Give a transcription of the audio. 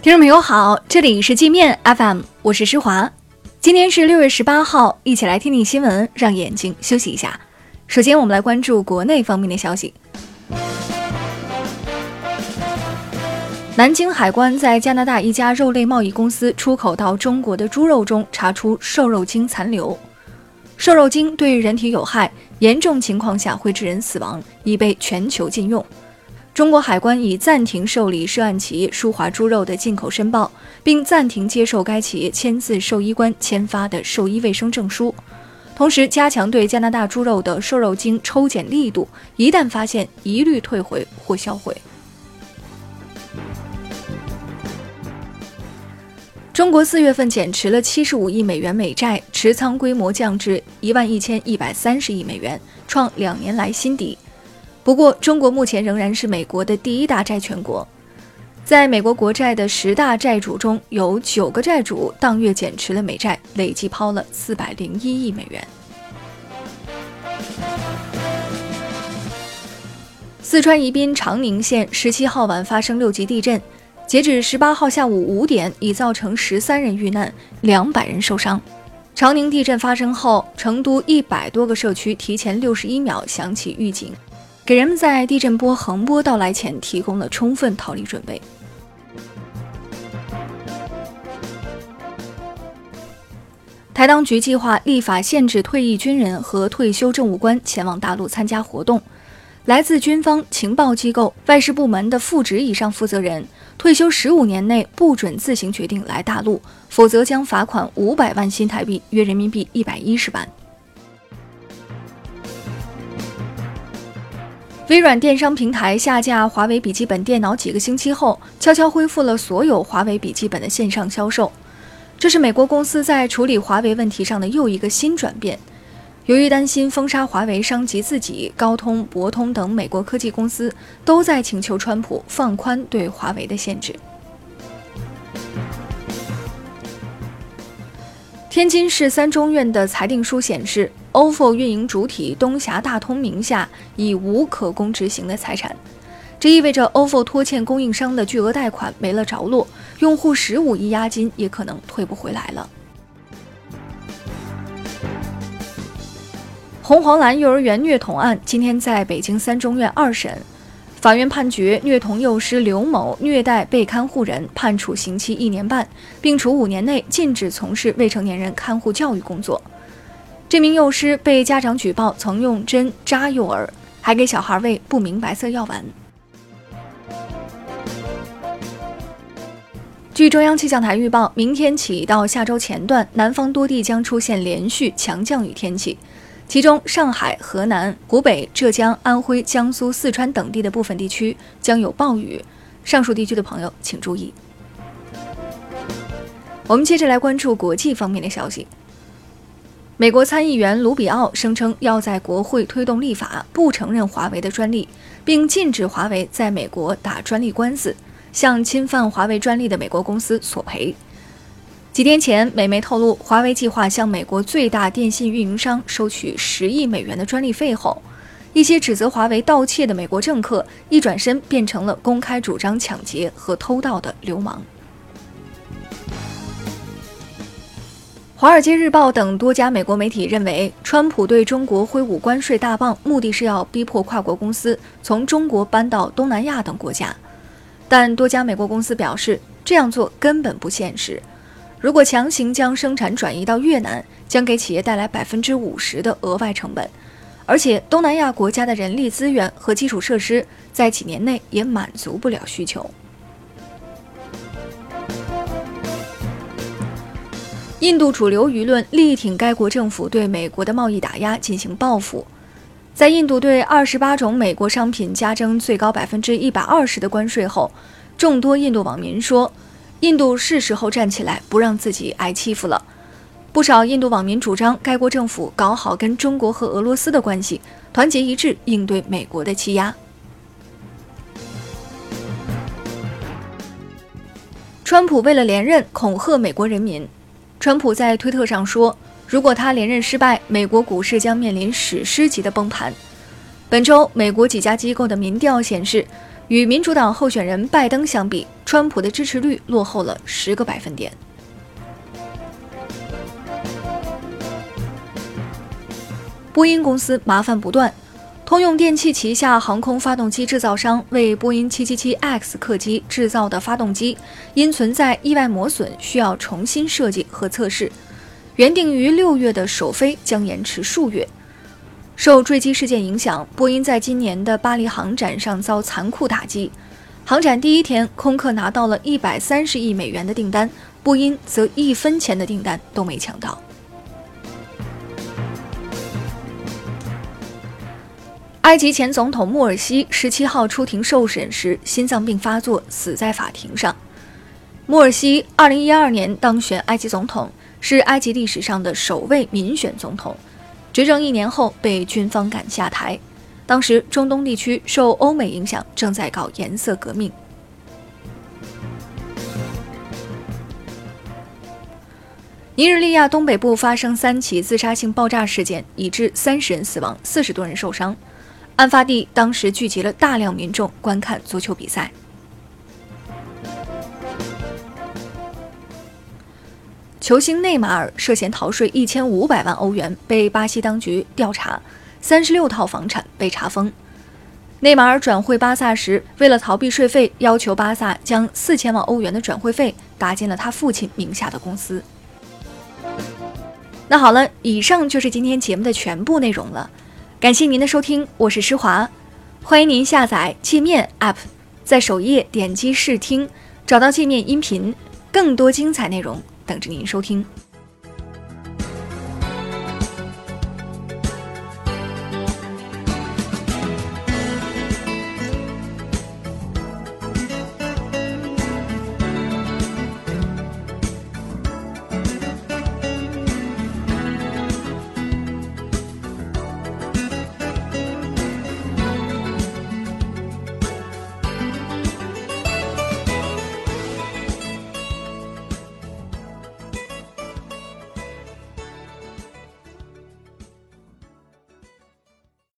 听众朋友好，这里是界面 FM，我是施华。今天是六月十八号，一起来听听新闻，让眼睛休息一下。首先，我们来关注国内方面的消息。南京海关在加拿大一家肉类贸易公司出口到中国的猪肉中查出瘦肉精残留。瘦肉精对人体有害，严重情况下会致人死亡，已被全球禁用。中国海关已暂停受理涉案企业舒华猪肉的进口申报，并暂停接受该企业签字兽医官签发的兽医卫生证书，同时加强对加拿大猪肉的瘦肉精抽检力度，一旦发现，一律退回或销毁。中国四月份减持了七十五亿美元美债，持仓规模降至一万一千一百三十亿美元，创两年来新低。不过，中国目前仍然是美国的第一大债权国，在美国国债的十大债主中有九个债主当月减持了美债，累计抛了四百零一亿美元。四川宜宾长宁县十七号晚发生六级地震，截止十八号下午五点，已造成十三人遇难，两百人受伤。长宁地震发生后，成都一百多个社区提前六十一秒响起预警。给人们在地震波横波到来前提供了充分逃离准备。台当局计划立法限制退役军人和退休政务官前往大陆参加活动。来自军方、情报机构、外事部门的副职以上负责人，退休十五年内不准自行决定来大陆，否则将罚款五百万新台币，约人民币一百一十万。微软电商平台下架华为笔记本电脑几个星期后，悄悄恢复了所有华为笔记本的线上销售。这是美国公司在处理华为问题上的又一个新转变。由于担心封杀华为伤及自己，高通、博通等美国科技公司都在请求川普放宽对华为的限制。天津市三中院的裁定书显示，OFO 运营主体东峡大通名下已无可供执行的财产，这意味着 OFO 拖欠供应商的巨额贷款没了着落，用户十五亿押金也可能退不回来了。红黄蓝幼儿园虐童案今天在北京三中院二审。法院判决虐童幼师刘某虐待被看护人，判处刑期一年半，并处五年内禁止从事未成年人看护教育工作。这名幼师被家长举报曾用针扎幼儿，还给小孩喂不明白色药丸。据中央气象台预报，明天起到下周前段，南方多地将出现连续强降雨天气。其中，上海、河南、湖北、浙江、安徽、江苏、四川等地的部分地区将有暴雨，上述地区的朋友请注意。我们接着来关注国际方面的消息。美国参议员卢比奥声称要在国会推动立法，不承认华为的专利，并禁止华为在美国打专利官司，向侵犯华为专利的美国公司索赔。几天前，美媒透露，华为计划向美国最大电信运营商收取十亿美元的专利费后，一些指责华为盗窃的美国政客一转身变成了公开主张抢劫和偷盗的流氓。《华尔街日报》等多家美国媒体认为，川普对中国挥舞关税大棒，目的是要逼迫跨国公司从中国搬到东南亚等国家，但多家美国公司表示，这样做根本不现实。如果强行将生产转移到越南，将给企业带来百分之五十的额外成本，而且东南亚国家的人力资源和基础设施在几年内也满足不了需求。印度主流舆论力挺该国政府对美国的贸易打压进行报复，在印度对二十八种美国商品加征最高百分之一百二十的关税后，众多印度网民说。印度是时候站起来，不让自己挨欺负了。不少印度网民主张，该国政府搞好跟中国和俄罗斯的关系，团结一致应对美国的欺压。川普为了连任，恐吓美国人民。川普在推特上说，如果他连任失败，美国股市将面临史诗级的崩盘。本周，美国几家机构的民调显示。与民主党候选人拜登相比，川普的支持率落后了十个百分点。波音公司麻烦不断，通用电气旗下航空发动机制造商为波音 777X 客机制造的发动机，因存在意外磨损，需要重新设计和测试。原定于六月的首飞将延迟数月。受坠机事件影响，波音在今年的巴黎航展上遭残酷打击。航展第一天，空客拿到了一百三十亿美元的订单，波音则一分钱的订单都没抢到。埃及前总统穆尔西十七号出庭受审时，心脏病发作，死在法庭上。穆尔西二零一二年当选埃及总统，是埃及历史上的首位民选总统。执政一年后被军方赶下台。当时中东地区受欧美影响，正在搞颜色革命。尼日利亚东北部发生三起自杀性爆炸事件，已致三十人死亡，四十多人受伤。案发地当时聚集了大量民众观看足球比赛。球星内马尔涉嫌逃税一千五百万欧元，被巴西当局调查，三十六套房产被查封。内马尔转会巴萨时，为了逃避税费，要求巴萨将四千万欧元的转会费打进了他父亲名下的公司。那好了，以上就是今天节目的全部内容了。感谢您的收听，我是施华，欢迎您下载界面 App，在首页点击试听，找到界面音频，更多精彩内容等着您收听。